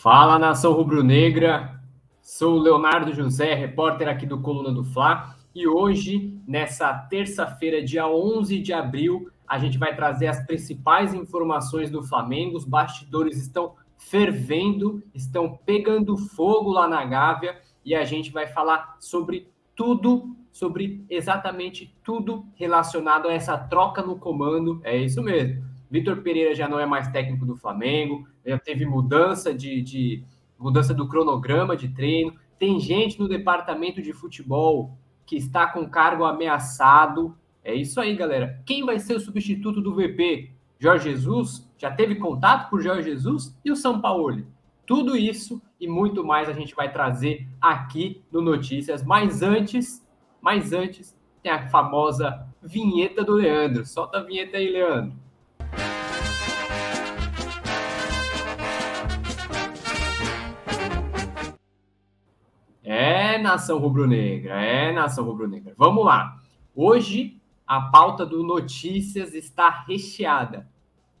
Fala nação rubro-negra, sou o Leonardo José, repórter aqui do Coluna do Fla, e hoje, nessa terça-feira, dia 11 de abril, a gente vai trazer as principais informações do Flamengo. Os bastidores estão fervendo, estão pegando fogo lá na Gávea, e a gente vai falar sobre tudo, sobre exatamente tudo relacionado a essa troca no comando. É isso mesmo. Vitor Pereira já não é mais técnico do Flamengo, já teve mudança de, de mudança do cronograma de treino. Tem gente no departamento de futebol que está com cargo ameaçado. É isso aí, galera. Quem vai ser o substituto do VP? Jorge Jesus? Já teve contato por Jorge Jesus? E o São Paulo? Tudo isso e muito mais a gente vai trazer aqui no Notícias. Mas antes, mas antes, tem a famosa vinheta do Leandro. Solta a vinheta aí, Leandro. Nação rubro-negra, é nação rubro-negra. Vamos lá. Hoje a pauta do Notícias está recheada.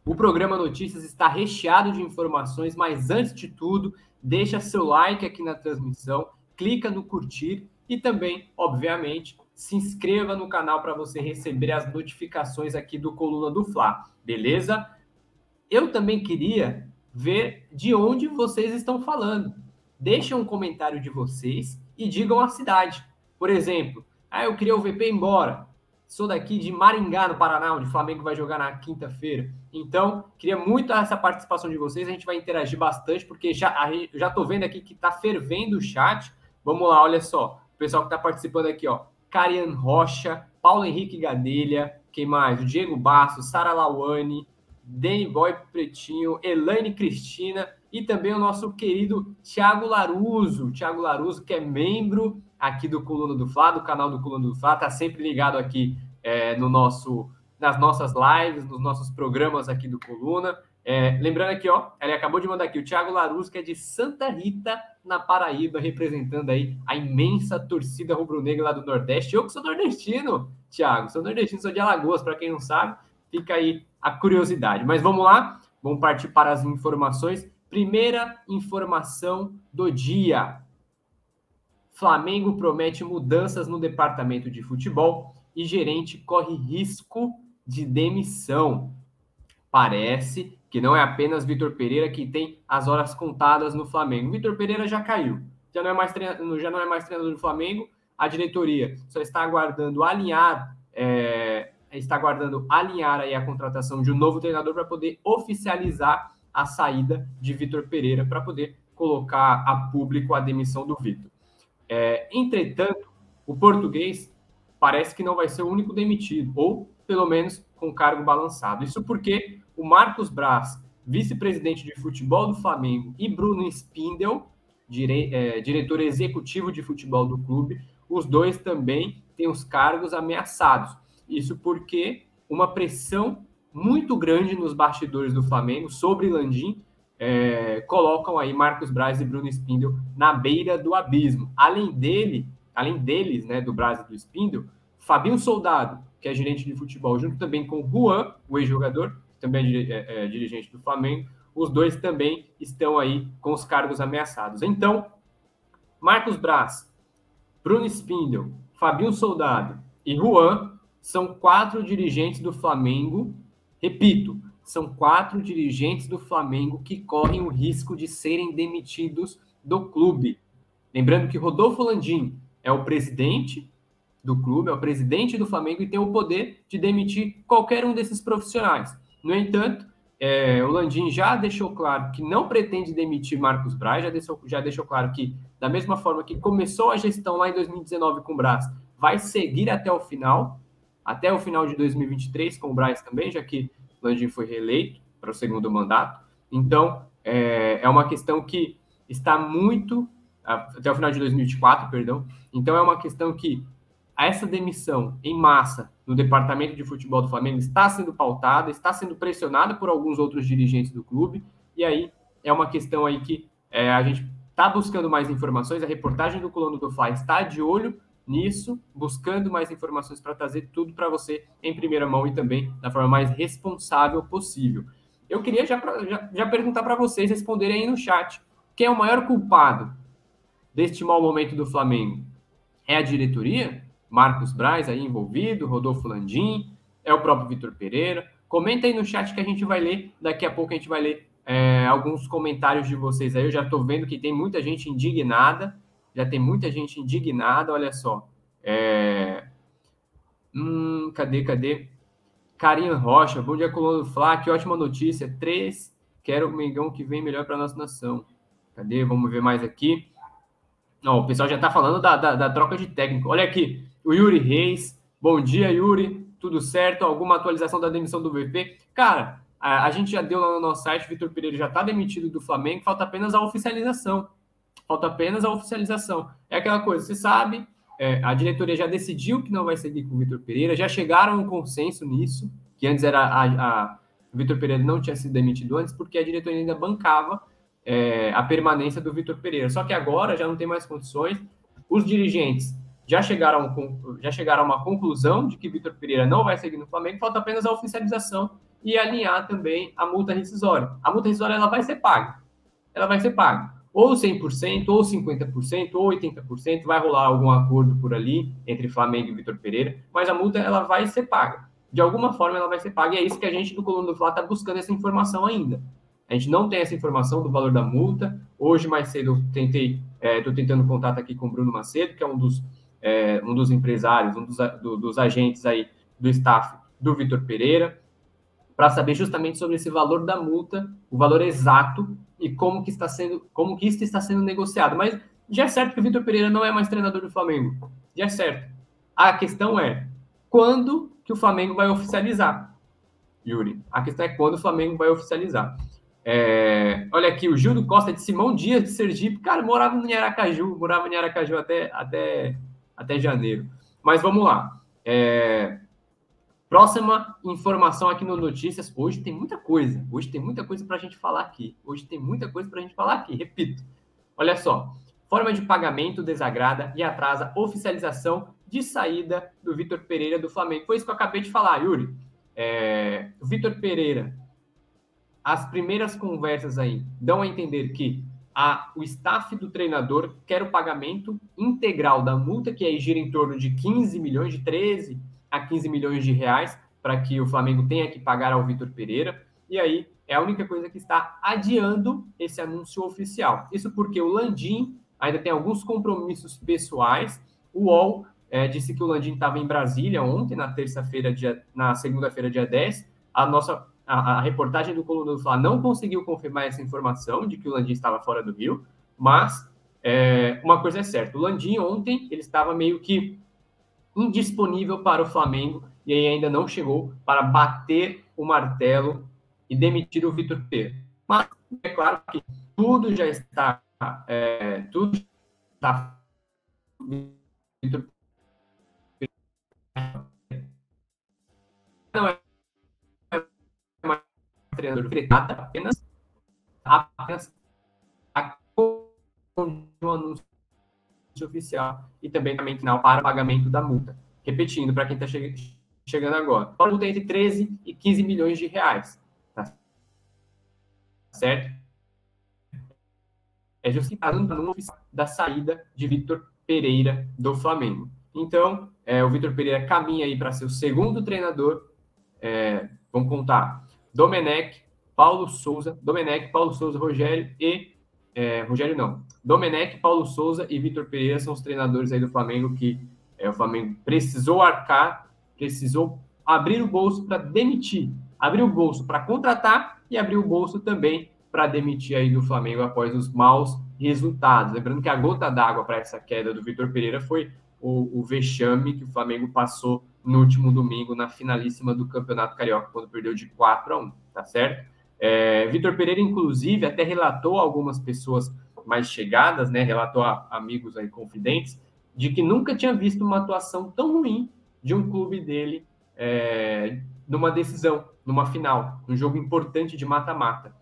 O programa Notícias está recheado de informações, mas antes de tudo, deixa seu like aqui na transmissão, clica no curtir e também, obviamente, se inscreva no canal para você receber as notificações aqui do Coluna do Fla, beleza? Eu também queria ver de onde vocês estão falando deixem um comentário de vocês e digam a cidade. Por exemplo, ah, eu queria o VP embora. Sou daqui de Maringá, no Paraná, onde o Flamengo vai jogar na quinta-feira. Então, queria muito essa participação de vocês. A gente vai interagir bastante, porque já já tô vendo aqui que tá fervendo o chat. Vamos lá, olha só. O pessoal que tá participando aqui, ó. Carian Rocha, Paulo Henrique Gadelha, quem mais? O Diego Basso, Sara Lawane, Danny Boy Pretinho, Elaine Cristina, e também o nosso querido Thiago Laruso, Thiago Laruso, que é membro aqui do Coluna do Fla, do canal do Coluna do Fla, está sempre ligado aqui é, no nosso, nas nossas lives, nos nossos programas aqui do Coluna. É, lembrando aqui, ó, ele acabou de mandar aqui o Thiago Laruso, que é de Santa Rita, na Paraíba, representando aí a imensa torcida rubro-negra lá do Nordeste. Eu que sou nordestino, Thiago, sou nordestino, sou de Alagoas, para quem não sabe, fica aí a curiosidade. Mas vamos lá, vamos partir para as informações. Primeira informação do dia. Flamengo promete mudanças no departamento de futebol e gerente corre risco de demissão. Parece que não é apenas Vitor Pereira que tem as horas contadas no Flamengo. Vitor Pereira já caiu, já não é mais treinador, já não é mais treinador do Flamengo. A diretoria só está aguardando alinhar, é, está aguardando alinhar aí a contratação de um novo treinador para poder oficializar a saída de Vitor Pereira para poder colocar a público a demissão do Vitor. É, entretanto, o português parece que não vai ser o único demitido, ou pelo menos com cargo balançado. Isso porque o Marcos Braz, vice-presidente de futebol do Flamengo, e Bruno Spindel, dire, é, diretor executivo de futebol do clube, os dois também têm os cargos ameaçados. Isso porque uma pressão muito grande nos bastidores do Flamengo sobre Landim, é, colocam aí Marcos Braz e Bruno Spindel na beira do abismo. Além dele, além deles, né, do Braz e do Spindel, Fabinho Soldado, que é gerente de futebol, junto também com Juan, o ex-jogador, também é, é, é, dirigente do Flamengo, os dois também estão aí com os cargos ameaçados. Então, Marcos Braz, Bruno Spindel, Fabinho Soldado e Juan são quatro dirigentes do Flamengo Repito, são quatro dirigentes do Flamengo que correm o risco de serem demitidos do clube. Lembrando que Rodolfo Landim é o presidente do clube, é o presidente do Flamengo e tem o poder de demitir qualquer um desses profissionais. No entanto, é, o Landim já deixou claro que não pretende demitir Marcos Braz, já deixou, já deixou claro que, da mesma forma que começou a gestão lá em 2019 com o Braz, vai seguir até o final até o final de 2023, com o Braz também, já que Landim foi reeleito para o segundo mandato. Então, é, é uma questão que está muito. Até o final de 2024, perdão. Então, é uma questão que essa demissão em massa no departamento de futebol do Flamengo está sendo pautada, está sendo pressionada por alguns outros dirigentes do clube, e aí é uma questão aí que é, a gente está buscando mais informações. A reportagem do Colono do Fly está de olho nisso, buscando mais informações para trazer tudo para você em primeira mão e também da forma mais responsável possível. Eu queria já, já, já perguntar para vocês responderem aí no chat. Quem é o maior culpado deste mau momento do Flamengo? É a diretoria? Marcos Braz aí envolvido, Rodolfo Landim, é o próprio Vitor Pereira. Comenta aí no chat que a gente vai ler, daqui a pouco a gente vai ler é, alguns comentários de vocês aí. Eu já estou vendo que tem muita gente indignada, já tem muita gente indignada, olha só. É... Hum, cadê, cadê? Carinha Rocha, bom dia, Colono Flá, que ótima notícia. Três, quero o Mengão que vem melhor para nossa nação. Cadê? Vamos ver mais aqui. Não, o pessoal já está falando da, da, da, troca de técnico. Olha aqui, o Yuri Reis. Bom dia, Yuri. Tudo certo? Alguma atualização da demissão do VP? Cara, a, a gente já deu lá no nosso site, Vitor Pereira já está demitido do Flamengo, falta apenas a oficialização. Falta apenas a oficialização. É aquela coisa, você sabe, é, a diretoria já decidiu que não vai seguir com o Vitor Pereira, já chegaram a um consenso nisso, que antes era a, a Vitor Pereira não tinha sido demitido antes, porque a diretoria ainda bancava é, a permanência do Vitor Pereira. Só que agora já não tem mais condições. Os dirigentes já chegaram, já chegaram a uma conclusão de que Vitor Pereira não vai seguir no Flamengo, falta apenas a oficialização e alinhar também a multa rescisória. A multa rescisória ela vai ser paga. Ela vai ser paga. Ou 100%, ou 50%, ou 80%, vai rolar algum acordo por ali entre Flamengo e Vitor Pereira, mas a multa ela vai ser paga. De alguma forma ela vai ser paga, e é isso que a gente do Coluna do Fla está buscando essa informação ainda. A gente não tem essa informação do valor da multa. Hoje, mais cedo, eu tentei, estou é, tentando contato aqui com o Bruno Macedo, que é um dos, é, um dos empresários, um dos, do, dos agentes aí do staff do Vitor Pereira, para saber justamente sobre esse valor da multa, o valor exato e como que está sendo, como que isso está sendo negociado. Mas já é certo que o Vitor Pereira não é mais treinador do Flamengo. Já é certo. A questão é quando que o Flamengo vai oficializar, Yuri. A questão é quando o Flamengo vai oficializar. É, olha aqui, o Gildo Costa de Simão Dias de Sergipe. Cara, morava em Aracaju, morava em Aracaju até, até, até janeiro. Mas vamos lá. É, próxima informação aqui no Notícias. Hoje tem muita coisa. Hoje tem muita coisa para a gente falar aqui. Hoje tem muita coisa para a gente falar aqui. Repito. Olha só. Forma de pagamento desagrada e atrasa oficialização de saída do Vitor Pereira do Flamengo. Foi isso que eu acabei de falar, Yuri. É, Vitor Pereira as primeiras conversas aí dão a entender que a, o staff do treinador quer o pagamento integral da multa, que aí gira em torno de 15 milhões, de 13 a 15 milhões de reais, para que o Flamengo tenha que pagar ao Vitor Pereira. E aí é a única coisa que está adiando esse anúncio oficial. Isso porque o Landim ainda tem alguns compromissos pessoais. O UOL é, disse que o Landim estava em Brasília ontem, na terça-feira, na segunda-feira, dia 10. A nossa a, a reportagem do Coluna do Fla não conseguiu confirmar essa informação de que o Landim estava fora do Rio, mas é, uma coisa é certa, o Landim ontem ele estava meio que indisponível para o Flamengo e aí ainda não chegou para bater o martelo e demitir o Vitor Pereira. Mas é claro que tudo já está é, tudo está não é treinador nada, apenas, apenas a um anúncio oficial e também também final para pagamento da multa. Repetindo, para quem está che chegando agora, a multa é entre 13 e 15 milhões de reais. Tá certo? É justificado no anúncio da saída de Vitor Pereira do Flamengo. Então, é, o Vitor Pereira caminha aí para ser o segundo treinador. É, vamos contar Domenech, Paulo Souza, Domenech, Paulo Souza, Rogério e. É, Rogério não. Domenech, Paulo Souza e Vitor Pereira são os treinadores aí do Flamengo que é, o Flamengo precisou arcar, precisou abrir o bolso para demitir, abrir o bolso para contratar e abrir o bolso também para demitir aí do Flamengo após os maus resultados. Lembrando que a gota d'água para essa queda do Vitor Pereira foi o, o vexame que o Flamengo passou no último domingo na finalíssima do Campeonato Carioca, quando perdeu de 4 a 1, tá certo? É, Vitor Pereira, inclusive, até relatou a algumas pessoas mais chegadas, né? Relatou a amigos aí confidentes, de que nunca tinha visto uma atuação tão ruim de um clube dele é, numa decisão, numa final, um jogo importante de mata-mata.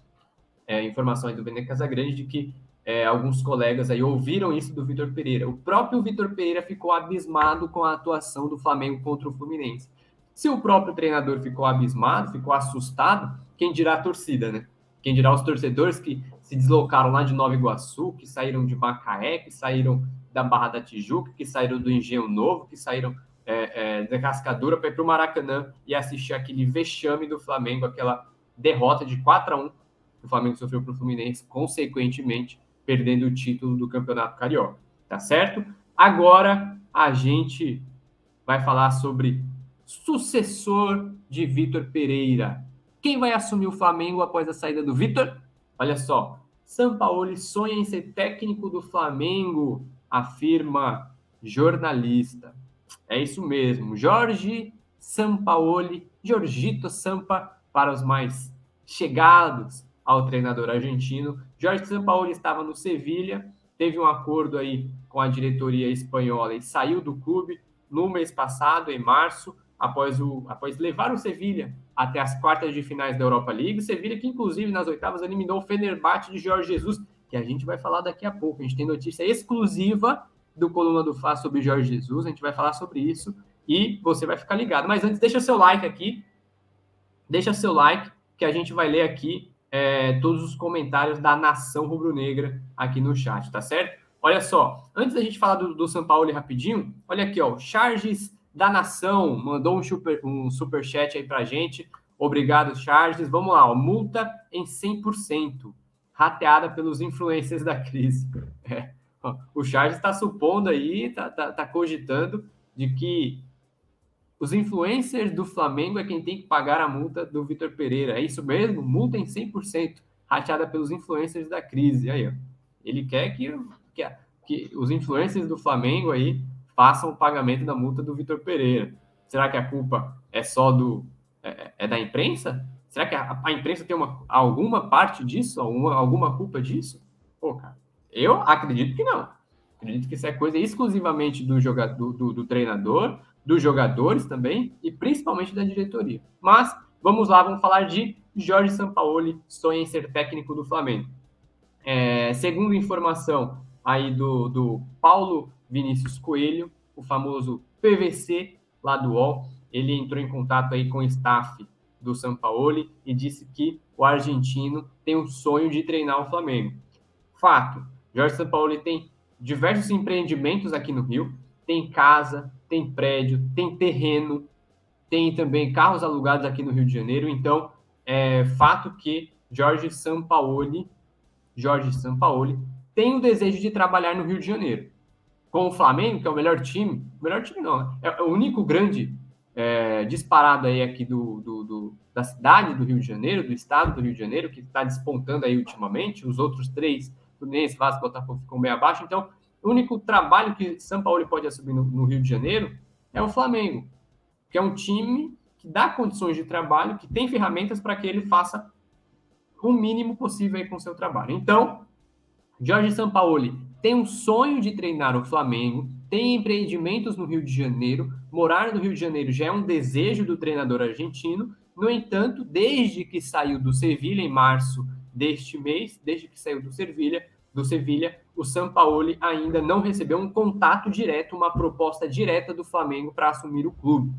É, informação aí do Vene Casagrande de que é, alguns colegas aí ouviram isso do Vitor Pereira. O próprio Vitor Pereira ficou abismado com a atuação do Flamengo contra o Fluminense. Se o próprio treinador ficou abismado, ficou assustado, quem dirá a torcida, né? Quem dirá os torcedores que se deslocaram lá de Nova Iguaçu, que saíram de Macaé, que saíram da Barra da Tijuca, que saíram do Engenho Novo, que saíram é, é, da Cascadura para ir para o Maracanã e assistir aquele vexame do Flamengo, aquela derrota de 4 a 1 que o Flamengo sofreu para o Fluminense, consequentemente perdendo o título do Campeonato Carioca. Tá certo? Agora a gente vai falar sobre sucessor de Vitor Pereira. Quem vai assumir o Flamengo após a saída do Vitor? Olha só, Sampaoli sonha em ser técnico do Flamengo, afirma jornalista. É isso mesmo, Jorge Sampaoli, Jorgito Sampa para os mais chegados ao treinador argentino. Jorge Sampaoli estava no Sevilha, teve um acordo aí com a diretoria espanhola e saiu do clube no mês passado, em março, após, o, após levar o Sevilha até as quartas de finais da Europa League. Sevilha que, inclusive, nas oitavas eliminou o Fenerbahçe de Jorge Jesus, que a gente vai falar daqui a pouco. A gente tem notícia exclusiva do Coluna do Fá sobre Jorge Jesus, a gente vai falar sobre isso e você vai ficar ligado. Mas antes, deixa seu like aqui, deixa seu like, que a gente vai ler aqui é, todos os comentários da nação rubro-negra aqui no chat, tá certo? Olha só, antes da gente falar do, do São Paulo rapidinho, olha aqui, ó, Charges da Nação mandou um super, um super chat aí pra gente. Obrigado, Charles. Vamos lá, ó, multa em 100%, rateada pelos influencers da crise. É, o Charles está supondo aí, está tá, tá cogitando de que os influencers do Flamengo é quem tem que pagar a multa do Vitor Pereira. É isso mesmo? Multa em 100%, rateada pelos influencers da crise. Aí, ó. Ele quer que, que, que os influencers do Flamengo aí façam o pagamento da multa do Vitor Pereira. Será que a culpa é só do é, é da imprensa? Será que a, a, imprensa tem uma, alguma parte disso, alguma, alguma culpa disso? Pô, cara, eu acredito que não. Acredito que isso é coisa exclusivamente do, jogador, do, do treinador, dos jogadores também e principalmente da diretoria. Mas vamos lá, vamos falar de Jorge Sampaoli, sonha em ser técnico do Flamengo. É, segundo informação aí do, do Paulo Vinícius Coelho, o famoso PVC lá do UOL. Ele entrou em contato aí com o staff do Sampaoli e disse que o argentino tem um sonho de treinar o Flamengo. Fato, Jorge Sampaoli tem diversos empreendimentos aqui no Rio, tem casa, tem prédio, tem terreno, tem também carros alugados aqui no Rio de Janeiro. Então, é fato que Jorge Sampaoli, Jorge Sampaoli tem o desejo de trabalhar no Rio de Janeiro com o Flamengo, que é o melhor time, o melhor time não, é o único grande é, disparado aí aqui do, do, do, da cidade do Rio de Janeiro, do estado do Rio de Janeiro, que está despontando aí ultimamente, os outros três, Fluminense, Vasco, Botafogo ficam bem abaixo, então o único trabalho que São Paulo pode assumir no, no Rio de Janeiro é o Flamengo, que é um time que dá condições de trabalho, que tem ferramentas para que ele faça o mínimo possível aí com o seu trabalho. Então, Jorge Sampaoli tem um sonho de treinar o Flamengo, tem empreendimentos no Rio de Janeiro, morar no Rio de Janeiro já é um desejo do treinador argentino. No entanto, desde que saiu do Sevilha em março deste mês, desde que saiu do Sevilha, do Sevilha, o Sampaoli ainda não recebeu um contato direto, uma proposta direta do Flamengo para assumir o clube.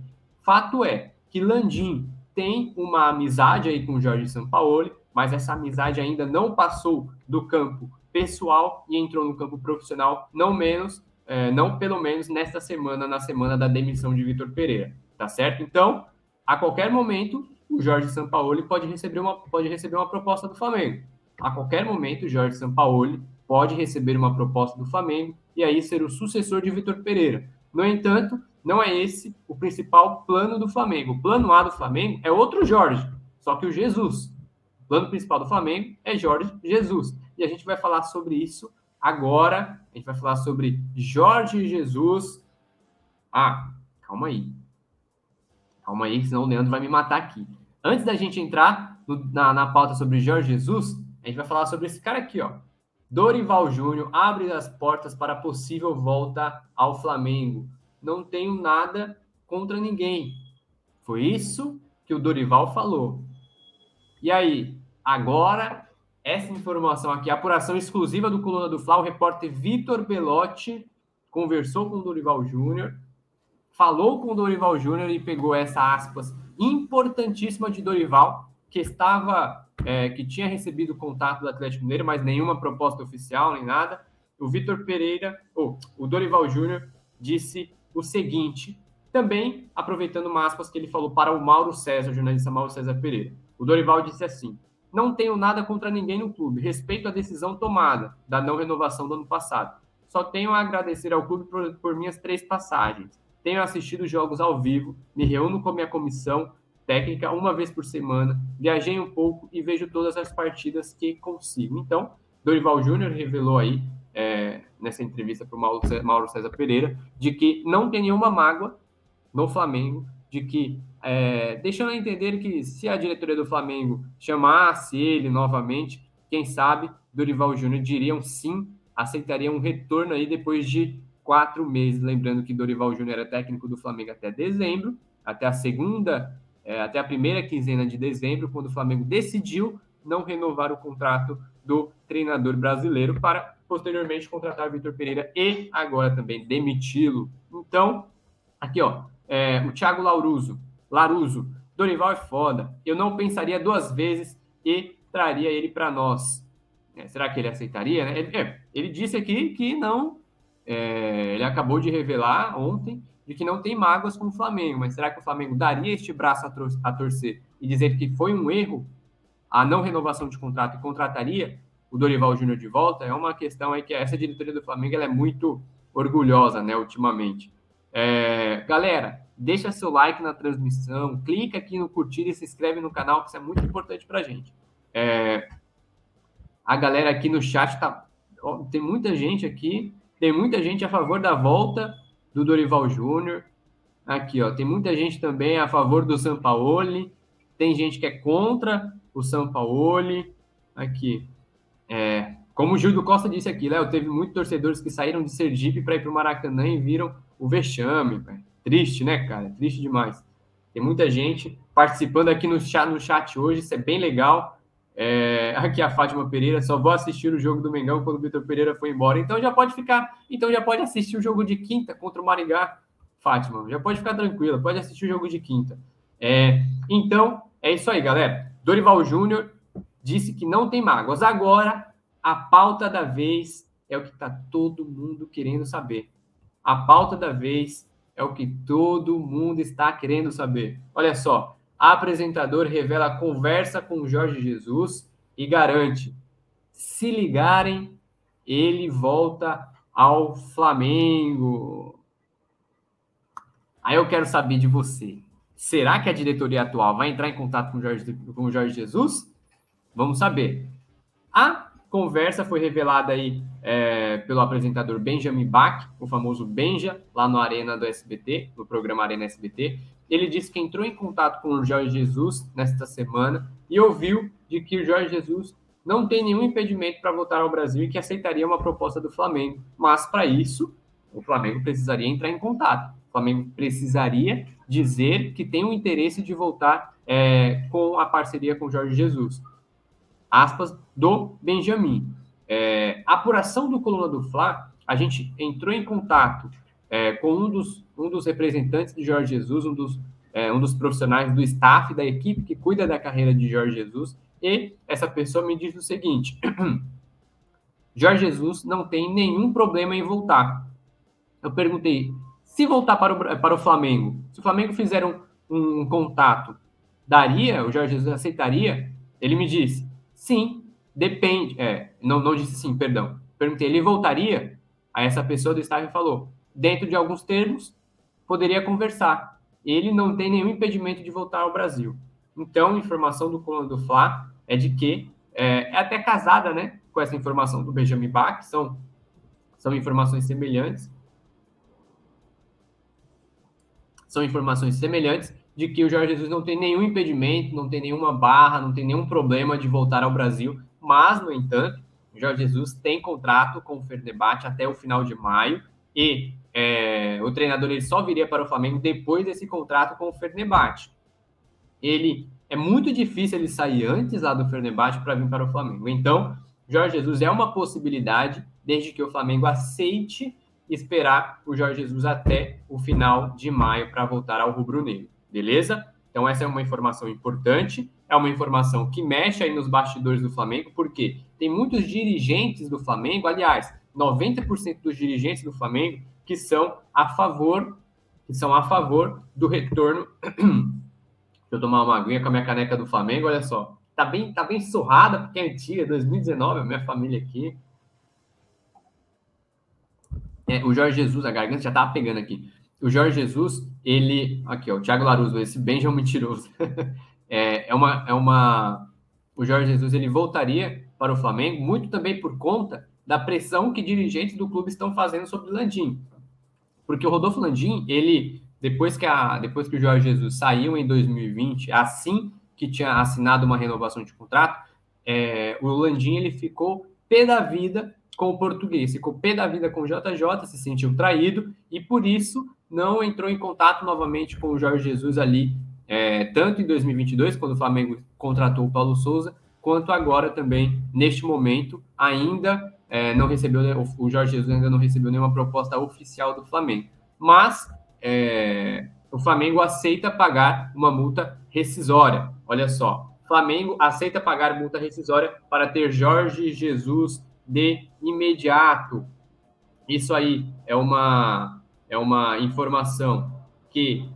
Fato é que Landim tem uma amizade aí com o Jorge Sampaoli, mas essa amizade ainda não passou do campo pessoal e entrou no campo profissional, não menos, é, não pelo menos nesta semana, na semana da demissão de Vitor Pereira, tá certo? Então, a qualquer momento, o Jorge Sampaoli pode receber uma, pode receber uma proposta do Flamengo. A qualquer momento, o Jorge Sampaoli pode receber uma proposta do Flamengo e aí ser o sucessor de Vitor Pereira. No entanto, não é esse o principal plano do Flamengo. O plano A do Flamengo é outro Jorge, só que o Jesus. O plano principal do Flamengo é Jorge Jesus e a gente vai falar sobre isso agora. A gente vai falar sobre Jorge Jesus. Ah, calma aí. Calma aí, senão o Leandro vai me matar aqui. Antes da gente entrar no, na, na pauta sobre Jorge Jesus, a gente vai falar sobre esse cara aqui, ó. Dorival Júnior abre as portas para possível volta ao Flamengo. Não tenho nada contra ninguém. Foi isso que o Dorival falou. E aí, agora essa informação aqui, apuração exclusiva do Coluna do Fla, o repórter Vitor Belotti conversou com o Dorival Júnior, falou com o Dorival Júnior e pegou essa aspas importantíssima de Dorival, que estava é, que tinha recebido contato do Atlético Mineiro, mas nenhuma proposta oficial, nem nada. O Vitor Pereira, ou o Dorival Júnior, disse o seguinte, também aproveitando uma aspas que ele falou para o Mauro César, jornalista Mauro César Pereira. O Dorival disse assim: Não tenho nada contra ninguém no clube, respeito a decisão tomada da não renovação do ano passado. Só tenho a agradecer ao clube por, por minhas três passagens. Tenho assistido jogos ao vivo, me reúno com a minha comissão técnica uma vez por semana, viajei um pouco e vejo todas as partidas que consigo. Então, Dorival Júnior revelou aí, é, nessa entrevista para o Mauro César Pereira, de que não tem nenhuma mágoa no Flamengo, de que, é, deixando a entender que se a diretoria do Flamengo chamasse ele novamente, quem sabe Dorival Júnior diriam sim aceitaria um retorno aí depois de quatro meses. Lembrando que Dorival Júnior era técnico do Flamengo até dezembro, até a segunda, é, até a primeira quinzena de dezembro, quando o Flamengo decidiu não renovar o contrato do treinador brasileiro para posteriormente contratar Vitor Pereira e agora também demiti-lo. Então, aqui ó, é, o Thiago Lauruso, Laruso, Dorival é foda. Eu não pensaria duas vezes e traria ele para nós. É, será que ele aceitaria? Né? Ele, é, ele, disse aqui que não. É, ele acabou de revelar ontem de que não tem mágoas com o Flamengo, mas será que o Flamengo daria este braço a, tor a torcer e dizer que foi um erro a não renovação de contrato e contrataria o Dorival Júnior de volta? É uma questão aí que essa diretoria do Flamengo é muito orgulhosa, né, ultimamente. É, galera, deixa seu like na transmissão, clica aqui no curtir e se inscreve no canal, que isso é muito importante para a gente. É, a galera aqui no chat tá. Ó, tem muita gente aqui. Tem muita gente a favor da volta do Dorival Júnior. Aqui, ó. Tem muita gente também a favor do Sampaoli. Tem gente que é contra o Sampaoli. Aqui. É, como o Gildo Costa disse aqui, Léo, teve muitos torcedores que saíram de Sergipe para ir para o Maracanã e viram o vexame. Véio. Triste, né, cara? Triste demais. Tem muita gente participando aqui no chat, no chat hoje, isso é bem legal. É, aqui a Fátima Pereira, só vou assistir o jogo do Mengão quando o Vitor Pereira foi embora. Então já pode ficar, então já pode assistir o jogo de quinta contra o Maringá, Fátima. Já pode ficar tranquila, pode assistir o jogo de quinta. É, então é isso aí, galera. Dorival Júnior disse que não tem mágoas. Agora a pauta da vez é o que está todo mundo querendo saber. A pauta da vez é o que todo mundo está querendo saber. Olha só, apresentador revela conversa com Jorge Jesus e garante: se ligarem, ele volta ao Flamengo. Aí eu quero saber de você. Será que a diretoria atual vai entrar em contato com o Jorge, com Jorge Jesus? Vamos saber. A conversa foi revelada aí é, pelo apresentador Benjamin Bach, o famoso Benja, lá no Arena do SBT, no programa Arena SBT. Ele disse que entrou em contato com o Jorge Jesus nesta semana e ouviu de que o Jorge Jesus não tem nenhum impedimento para voltar ao Brasil e que aceitaria uma proposta do Flamengo. Mas para isso, o Flamengo precisaria entrar em contato. O Flamengo precisaria dizer que tem o interesse de voltar é, com a parceria com o Jorge Jesus. Aspas do Benjamin. É, apuração do Coluna do Fla, a gente entrou em contato é, com um dos, um dos representantes de Jorge Jesus, um dos, é, um dos profissionais do staff da equipe que cuida da carreira de Jorge Jesus, e essa pessoa me diz o seguinte: Jorge Jesus não tem nenhum problema em voltar. Eu perguntei, se voltar para o, para o Flamengo, se o Flamengo fizer um, um contato, daria? O Jorge Jesus aceitaria? Ele me disse, sim, depende. É, não, não disse sim, perdão. Perguntei, ele voltaria? Aí essa pessoa do staff falou, dentro de alguns termos, poderia conversar. Ele não tem nenhum impedimento de voltar ao Brasil. Então, informação do colono do Fla é de que é, é, até casada, né, com essa informação do Benjamin Bach, são, são informações semelhantes. São informações semelhantes de que o Jorge Jesus não tem nenhum impedimento, não tem nenhuma barra, não tem nenhum problema de voltar ao Brasil, mas, no entanto, o Jorge Jesus tem contrato com o Fernebate até o final de maio e é, o treinador ele só viria para o Flamengo depois desse contrato com o Fernebate. Ele é muito difícil ele sair antes lá do Fernebate para vir para o Flamengo. Então, Jorge Jesus é uma possibilidade, desde que o Flamengo aceite esperar o Jorge Jesus até o final de maio para voltar ao rubro-negro, beleza? Então essa é uma informação importante é uma informação que mexe aí nos bastidores do Flamengo, porque tem muitos dirigentes do Flamengo, aliás, 90% dos dirigentes do Flamengo que são a favor, que são a favor do retorno. Deixa eu tomar uma aguinha com a minha caneca do Flamengo, olha só. Tá bem, tá bem surrada, porque é antiga, 2019, a minha família aqui. É, o Jorge Jesus, a garganta já tava pegando aqui. O Jorge Jesus, ele. Aqui, ó, o Thiago Laruso, esse um mentiroso. é, é, uma, é uma. O Jorge Jesus ele voltaria para o Flamengo, muito também por conta da pressão que dirigentes do clube estão fazendo sobre o Landim. Porque o Rodolfo Landim, ele, depois que, a, depois que o Jorge Jesus saiu em 2020, assim que tinha assinado uma renovação de contrato, é, o Landim ele ficou pé da vida com o português, ficou pé da vida com o JJ, se sentiu traído e por isso não entrou em contato novamente com o Jorge Jesus ali, é, tanto em 2022, quando o Flamengo contratou o Paulo Souza, quanto agora também, neste momento, ainda é, não recebeu, o Jorge Jesus ainda não recebeu nenhuma proposta oficial do Flamengo. Mas é, o Flamengo aceita pagar uma multa rescisória. Olha só, Flamengo aceita pagar multa rescisória para ter Jorge Jesus de imediato. Isso aí é uma, é uma informação que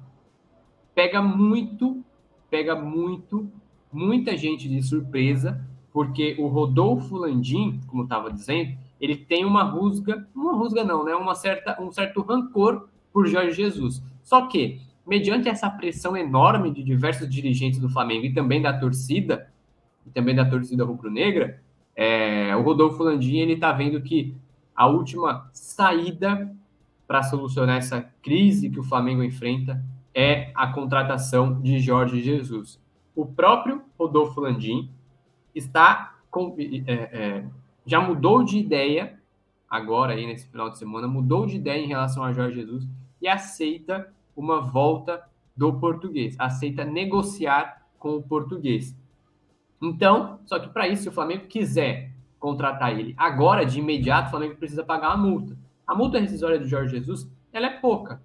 pega muito, pega muito, muita gente de surpresa, porque o Rodolfo Landim, como estava dizendo, ele tem uma rusga, uma rusga não, né? Uma certa, um certo rancor por Jorge Jesus. Só que, mediante essa pressão enorme de diversos dirigentes do Flamengo e também da torcida, e também da torcida rubro-negra, é, o Rodolfo Landim ele está vendo que a última saída para solucionar essa crise que o Flamengo enfrenta é a contratação de Jorge Jesus. O próprio Rodolfo Landim está com, é, é, já mudou de ideia agora aí nesse final de semana mudou de ideia em relação a Jorge Jesus e aceita uma volta do português, aceita negociar com o português. Então, só que para isso, se o Flamengo quiser contratar ele agora, de imediato, o Flamengo precisa pagar a multa. A multa rescisória de Jorge Jesus, ela é pouca.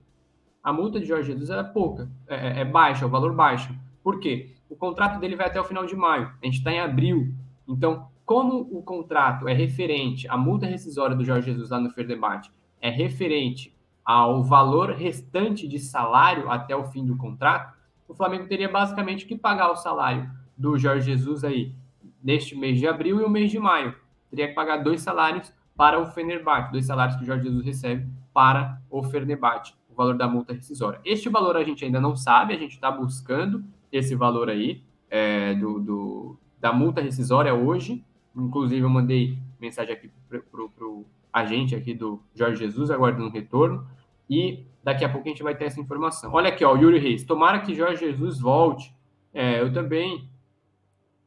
A multa de Jorge Jesus é pouca, é, é, é baixa, é o valor baixo. Por quê? O contrato dele vai até o final de maio. A gente está em abril. Então, como o contrato é referente, a multa rescisória do Jorge Jesus lá no Fer Debate é referente ao valor restante de salário até o fim do contrato, o Flamengo teria basicamente que pagar o salário do Jorge Jesus aí neste mês de abril e o mês de maio. Teria que pagar dois salários para o Fenerbahçe, dois salários que o Jorge Jesus recebe para o Fenerbahçe, o valor da multa rescisória. Este valor a gente ainda não sabe, a gente está buscando esse valor aí é, do, do, da multa rescisória hoje. Inclusive, eu mandei mensagem aqui para o agente aqui do Jorge Jesus, aguardando um retorno. E daqui a pouco a gente vai ter essa informação. Olha aqui, ó, o Yuri Reis. Tomara que Jorge Jesus volte. É, eu também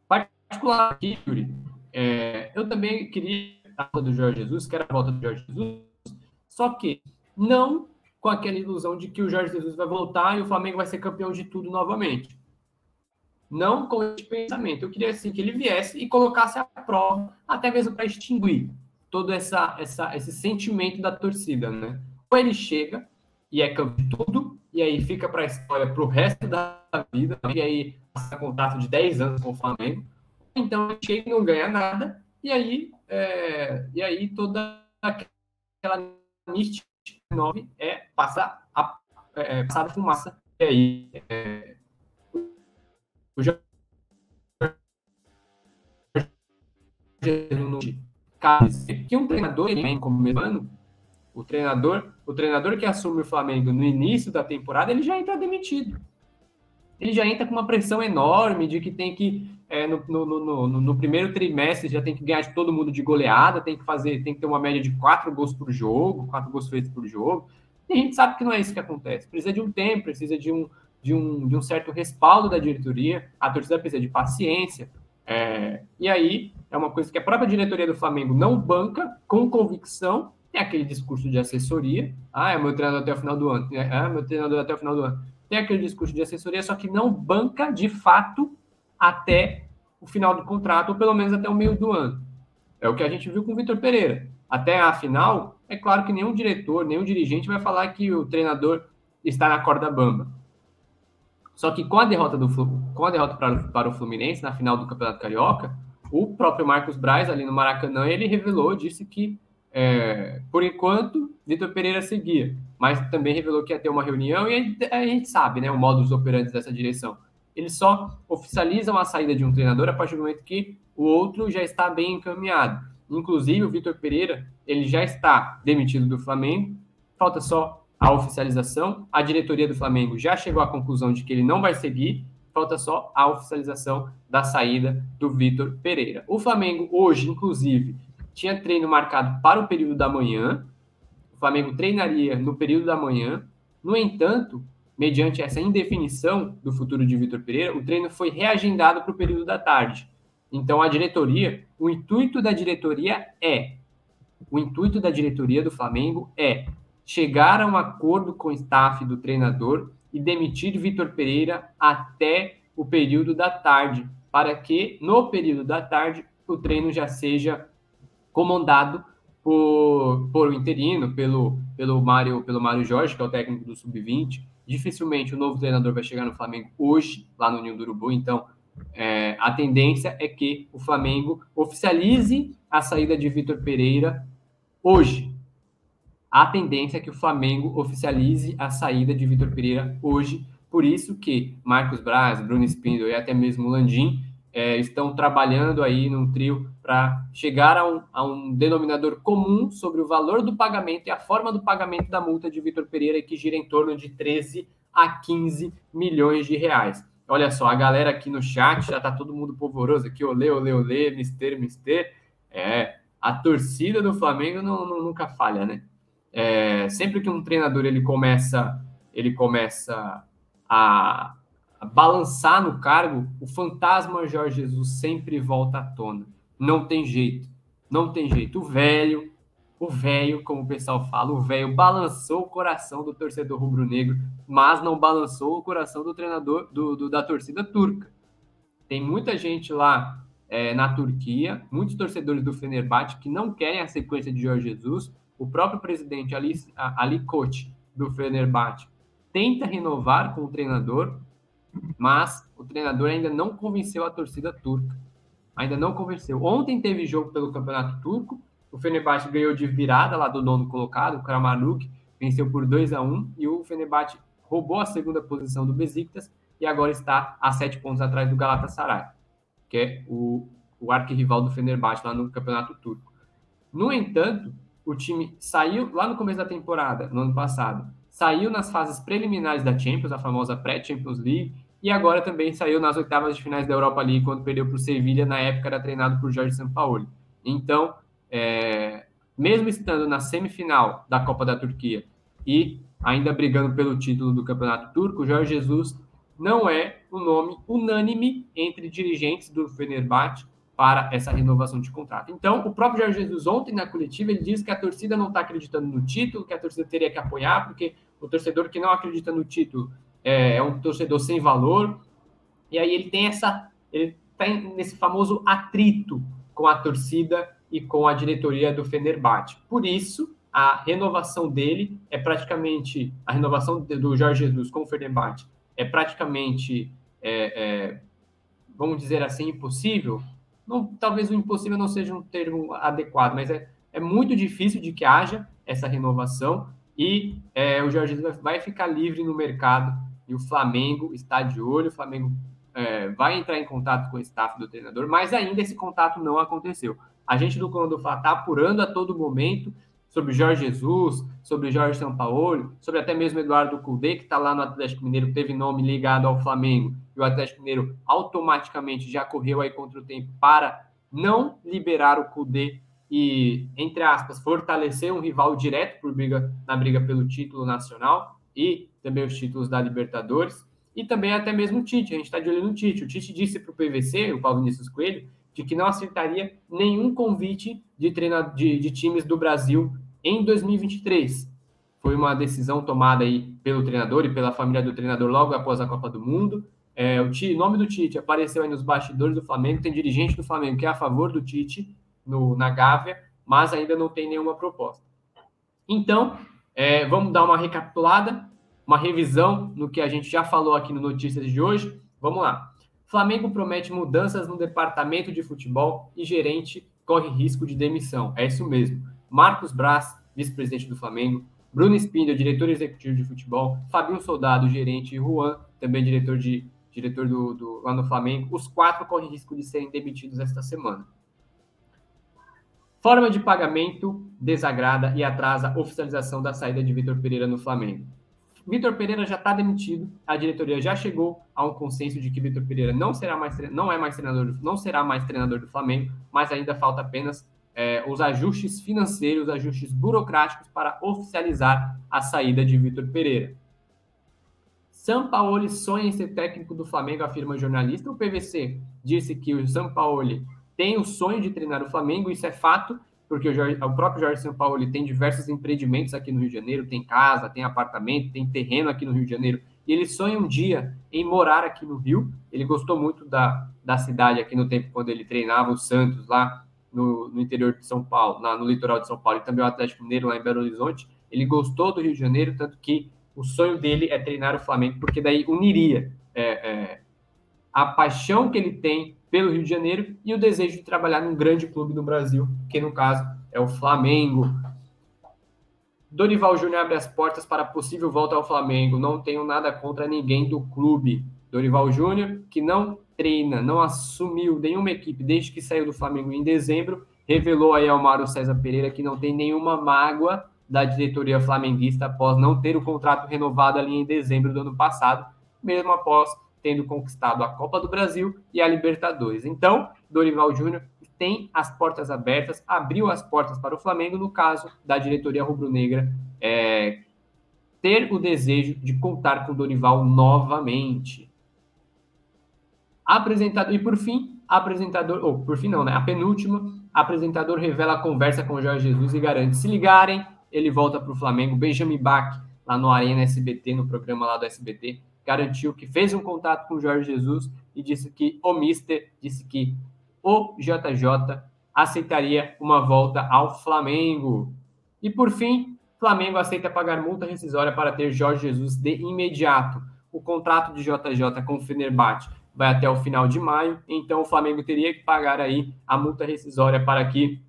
particular aqui, Yuri, é, eu também queria a volta do Jorge Jesus, quero a volta do Jorge Jesus, só que não com aquela ilusão de que o Jorge Jesus vai voltar e o Flamengo vai ser campeão de tudo novamente. Não com esse pensamento. Eu queria assim que ele viesse e colocasse a prova, até mesmo para extinguir todo essa, essa, esse sentimento da torcida, né? Ou ele chega e é campeão de tudo, e aí fica para a história para o resto da vida, e aí passa contato de 10 anos com o Flamengo, então chega e não ganha nada, e aí, é, e aí toda aquela mística nove é passar a é, passar a fumaça. E aí é, o que um treinador ele vem como ano, o treinador, o treinador que assume o Flamengo no início da temporada, ele já entra demitido. Ele já entra com uma pressão enorme de que tem que é, no, no, no, no, primeiro trimestre já tem que ganhar de todo mundo de goleada, tem que fazer, tem que ter uma média de quatro gols por jogo, quatro gols feitos por jogo. E a gente sabe que não é isso que acontece. Precisa de um tempo, precisa de um, de um, de um certo respaldo da diretoria, a torcida precisa de paciência. É, e aí é uma coisa que a própria diretoria do Flamengo não banca com convicção. Tem aquele discurso de assessoria. Ah, é meu treinador até o final do ano. Ah, meu treinador até o final do ano. Tem aquele discurso de assessoria, só que não banca de fato até o final do contrato, ou pelo menos até o meio do ano. É o que a gente viu com o Vitor Pereira. Até a final, é claro que nenhum diretor, nenhum dirigente vai falar que o treinador está na corda bamba. Só que com a derrota, do, com a derrota para, para o Fluminense na final do Campeonato Carioca, o próprio Marcos Braz, ali no Maracanã, ele revelou, disse que, é, por enquanto, Vitor Pereira seguia, mas também revelou que ia ter uma reunião e a gente sabe, né, o modus operandi dessa direção. Eles só oficializam a saída de um treinador a partir do momento que o outro já está bem encaminhado. Inclusive, o Vitor Pereira, ele já está demitido do Flamengo, falta só a oficialização. A diretoria do Flamengo já chegou à conclusão de que ele não vai seguir, falta só a oficialização da saída do Vitor Pereira. O Flamengo hoje, inclusive, tinha treino marcado para o período da manhã. O Flamengo treinaria no período da manhã. No entanto, mediante essa indefinição do futuro de Vitor Pereira, o treino foi reagendado para o período da tarde. Então, a diretoria, o intuito da diretoria é, o intuito da diretoria do Flamengo é chegar a um acordo com o staff do treinador e demitir Vitor Pereira até o período da tarde, para que no período da tarde o treino já seja comandado por, por o interino, pelo, pelo Mário pelo Mário Jorge, que é o técnico do Sub-20. Dificilmente o novo treinador vai chegar no Flamengo hoje, lá no Ninho do Urubu, então é, a tendência é que o Flamengo oficialize a saída de Vitor Pereira hoje, a tendência é que o Flamengo oficialize a saída de Vitor Pereira hoje. Por isso que Marcos Braz, Bruno Spindle e até mesmo Landim é, estão trabalhando aí num trio para chegar a um, a um, denominador comum sobre o valor do pagamento e a forma do pagamento da multa de Vitor Pereira, que gira em torno de 13 a 15 milhões de reais. Olha só, a galera aqui no chat já tá todo mundo polvoroso aqui, olê, olê, olê, mister, mister. É, a torcida do Flamengo não, não, nunca falha, né? É, sempre que um treinador ele começa, ele começa a, a, balançar no cargo, o fantasma Jorge Jesus sempre volta à tona. Não tem jeito, não tem jeito. O velho, o velho, como o pessoal fala, o velho balançou o coração do torcedor rubro-negro, mas não balançou o coração do treinador do, do da torcida turca. Tem muita gente lá é, na Turquia, muitos torcedores do Fenerbahçe que não querem a sequência de Jorge Jesus o próprio presidente Ali, Ali do Fenerbahçe, tenta renovar com o treinador, mas o treinador ainda não convenceu a torcida turca. Ainda não convenceu. Ontem teve jogo pelo Campeonato Turco, o Fenerbahçe ganhou de virada lá do nono colocado, o Karamanuk, venceu por 2 a 1 e o Fenerbahçe roubou a segunda posição do Besiktas e agora está a sete pontos atrás do Galatasaray, que é o, o arquirrival do Fenerbahçe lá no Campeonato Turco. No entanto, o time saiu lá no começo da temporada, no ano passado, saiu nas fases preliminares da Champions, a famosa pré-Champions League, e agora também saiu nas oitavas de finais da Europa League, quando perdeu para o Sevilla, na época era treinado por Jorge Sampaoli. Então, é, mesmo estando na semifinal da Copa da Turquia e ainda brigando pelo título do Campeonato Turco, Jorge Jesus não é o nome unânime entre dirigentes do Fenerbahçe para essa renovação de contrato. Então, o próprio Jorge Jesus, ontem na coletiva, ele disse que a torcida não está acreditando no título, que a torcida teria que apoiar, porque o torcedor que não acredita no título é, é um torcedor sem valor. E aí ele tem essa. Ele está nesse famoso atrito com a torcida e com a diretoria do Fenerbahçe. Por isso, a renovação dele é praticamente. A renovação do Jorge Jesus com o Fenerbahçe é praticamente. É, é, vamos dizer assim, impossível, não, talvez o impossível não seja um termo adequado, mas é, é muito difícil de que haja essa renovação e é, o Jorge Jesus vai ficar livre no mercado e o Flamengo está de olho, o Flamengo é, vai entrar em contato com o staff do treinador, mas ainda esse contato não aconteceu. A gente do Comando Fla está apurando a todo momento sobre Jorge Jesus, sobre Jorge Sampaoli, sobre até mesmo Eduardo Cudê, que está lá no Atlético Mineiro, teve nome ligado ao Flamengo o Atlético Mineiro automaticamente já correu aí contra o tempo para não liberar o Cudê e, entre aspas, fortalecer um rival direto por briga, na briga pelo título nacional e também os títulos da Libertadores. E também até mesmo o Tite, a gente está de olho no Tite. O Tite disse para o PVC, o Paulo Vinícius Coelho, de que não aceitaria nenhum convite de, treina, de, de times do Brasil em 2023. Foi uma decisão tomada aí pelo treinador e pela família do treinador logo após a Copa do Mundo. É, o nome do Tite apareceu aí nos bastidores do Flamengo, tem dirigente do Flamengo que é a favor do Tite no, na Gávea, mas ainda não tem nenhuma proposta. Então, é, vamos dar uma recapitulada. uma revisão no que a gente já falou aqui no Notícias de hoje. Vamos lá. Flamengo promete mudanças no departamento de futebol e gerente corre risco de demissão. É isso mesmo. Marcos Braz, vice-presidente do Flamengo, Bruno Spindel, diretor executivo de futebol, Fabinho Soldado, gerente, e Juan, também diretor de diretor do, do, lá no Flamengo. Os quatro correm risco de serem demitidos esta semana. Forma de pagamento desagrada e atrasa a oficialização da saída de Vitor Pereira no Flamengo. Vitor Pereira já está demitido, a diretoria já chegou a um consenso de que Vitor Pereira não será mais não é mais treinador, não será mais treinador do Flamengo, mas ainda falta apenas é, os ajustes financeiros, os ajustes burocráticos para oficializar a saída de Vitor Pereira. Sampaoli sonha em ser técnico do Flamengo, afirma jornalista. O PVC disse que o Sampaoli tem o sonho de treinar o Flamengo, isso é fato, porque o, Jorge, o próprio Jorge Sampaoli tem diversos empreendimentos aqui no Rio de Janeiro, tem casa, tem apartamento, tem terreno aqui no Rio de Janeiro, e ele sonha um dia em morar aqui no Rio. Ele gostou muito da, da cidade aqui no tempo quando ele treinava o Santos lá no, no interior de São Paulo, na, no litoral de São Paulo, e também o Atlético Mineiro lá em Belo Horizonte. Ele gostou do Rio de Janeiro, tanto que o sonho dele é treinar o Flamengo, porque daí uniria é, é, a paixão que ele tem pelo Rio de Janeiro e o desejo de trabalhar num grande clube no Brasil, que no caso é o Flamengo. Dorival Júnior abre as portas para possível volta ao Flamengo. Não tenho nada contra ninguém do clube. Dorival Júnior, que não treina, não assumiu nenhuma equipe desde que saiu do Flamengo em dezembro, revelou aí ao Mário César Pereira que não tem nenhuma mágoa da diretoria flamenguista após não ter o contrato renovado ali em dezembro do ano passado, mesmo após tendo conquistado a Copa do Brasil e a Libertadores. Então, Dorival Júnior tem as portas abertas, abriu as portas para o Flamengo, no caso da diretoria rubro-negra, é, ter o desejo de contar com Dorival novamente. Apresentador, e por fim, apresentador, ou por fim não, né? A penúltima, apresentador revela a conversa com o Jorge Jesus e garante: se ligarem, ele volta para o Flamengo. Benjamin Bach, lá no Arena SBT, no programa lá do SBT, garantiu que fez um contato com o Jorge Jesus e disse que o Mister disse que o JJ aceitaria uma volta ao Flamengo. E por fim, Flamengo aceita pagar multa rescisória para ter Jorge Jesus de imediato. O contrato de JJ com o Fenerbahçe vai até o final de maio, então o Flamengo teria que pagar aí a multa rescisória para que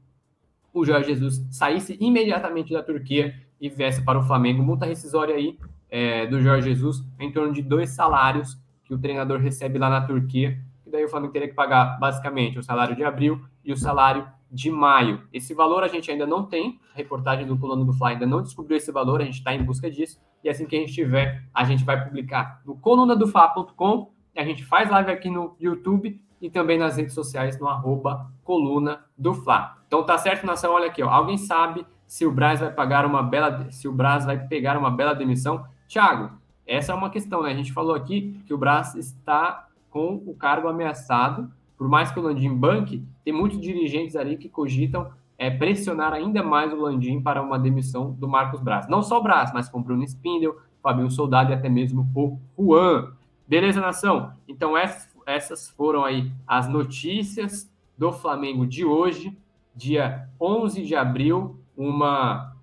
o Jorge Jesus saísse imediatamente da Turquia e viesse para o Flamengo. Multa rescisória aí é, do Jorge Jesus em torno de dois salários que o treinador recebe lá na Turquia, e daí o Flamengo teria que pagar basicamente o salário de abril e o salário de maio. Esse valor a gente ainda não tem, a reportagem do Colono do Fly ainda não descobriu esse valor, a gente está em busca disso, e assim que a gente tiver, a gente vai publicar no colunadofla.com, a gente faz live aqui no YouTube e também nas redes sociais no arroba coluna do Fla. Então tá certo, nação? Olha aqui, ó. Alguém sabe se o Braz vai pagar uma bela, se o Braz vai pegar uma bela demissão? Tiago, essa é uma questão, né? A gente falou aqui que o Brás está com o cargo ameaçado, por mais que o Landim banque, tem muitos dirigentes ali que cogitam é, pressionar ainda mais o Landim para uma demissão do Marcos Braz. Não só o Braz, mas com Bruno Spindel, Fabinho Soldado e até mesmo o Juan. Beleza, nação? Então essas, essas foram aí as notícias do Flamengo de hoje, dia 11 de abril, uma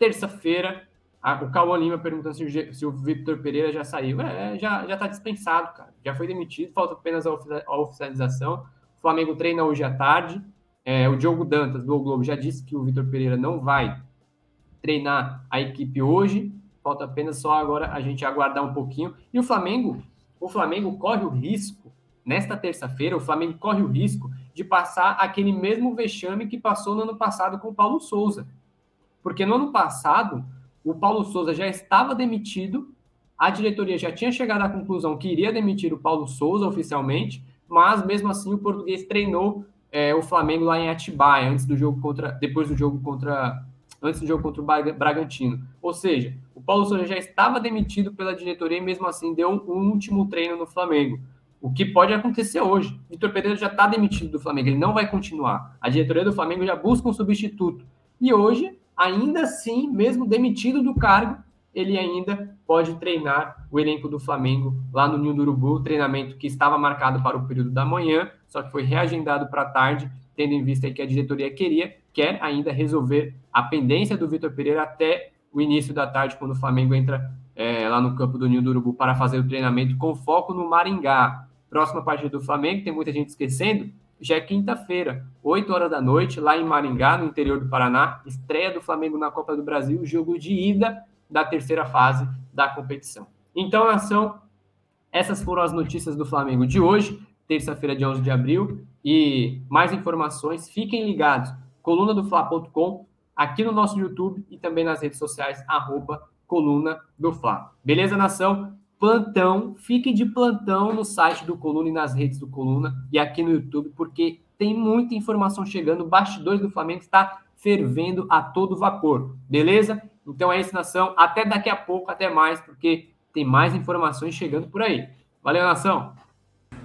terça-feira, o Cauã Lima perguntando se o, se o Victor Pereira já saiu. É, já, já tá dispensado, cara. Já foi demitido, falta apenas a oficialização. O Flamengo treina hoje à tarde. É, o Diogo Dantas, do o Globo, já disse que o Vitor Pereira não vai treinar a equipe hoje. Falta apenas só agora a gente aguardar um pouquinho. E o Flamengo, o Flamengo corre o risco, nesta terça-feira, o Flamengo corre o risco de passar aquele mesmo vexame que passou no ano passado com o Paulo Souza. Porque no ano passado, o Paulo Souza já estava demitido, a diretoria já tinha chegado à conclusão que iria demitir o Paulo Souza oficialmente, mas mesmo assim o português treinou é, o Flamengo lá em Atibaia antes do jogo contra, depois do jogo contra, antes do jogo contra o Bragantino. Ou seja, o Paulo Souza já estava demitido pela diretoria e mesmo assim deu um, último treino no Flamengo. O que pode acontecer hoje? Vitor Pereira já está demitido do Flamengo, ele não vai continuar. A diretoria do Flamengo já busca um substituto. E hoje ainda assim, mesmo demitido do cargo, ele ainda pode treinar o elenco do Flamengo lá no Ninho do Urubu, treinamento que estava marcado para o período da manhã, só que foi reagendado para tarde, tendo em vista que a diretoria queria, quer ainda resolver a pendência do Vitor Pereira até o início da tarde, quando o Flamengo entra é, lá no campo do Ninho do Urubu para fazer o treinamento com foco no Maringá. Próxima partida do Flamengo, tem muita gente esquecendo, já é quinta-feira, 8 horas da noite, lá em Maringá, no interior do Paraná, estreia do Flamengo na Copa do Brasil, jogo de ida da terceira fase da competição. Então, nação, essas foram as notícias do Flamengo de hoje, terça-feira, de 11 de abril, e mais informações, fiquem ligados, coluna do Fla.com, aqui no nosso YouTube e também nas redes sociais, arroba coluna do Fla. Beleza, nação? Plantão, fique de plantão no site do Coluna e nas redes do Coluna e aqui no YouTube, porque tem muita informação chegando. O bastidores do Flamengo está fervendo a todo vapor, beleza? Então é isso, nação. Até daqui a pouco, até mais, porque tem mais informações chegando por aí. Valeu, nação!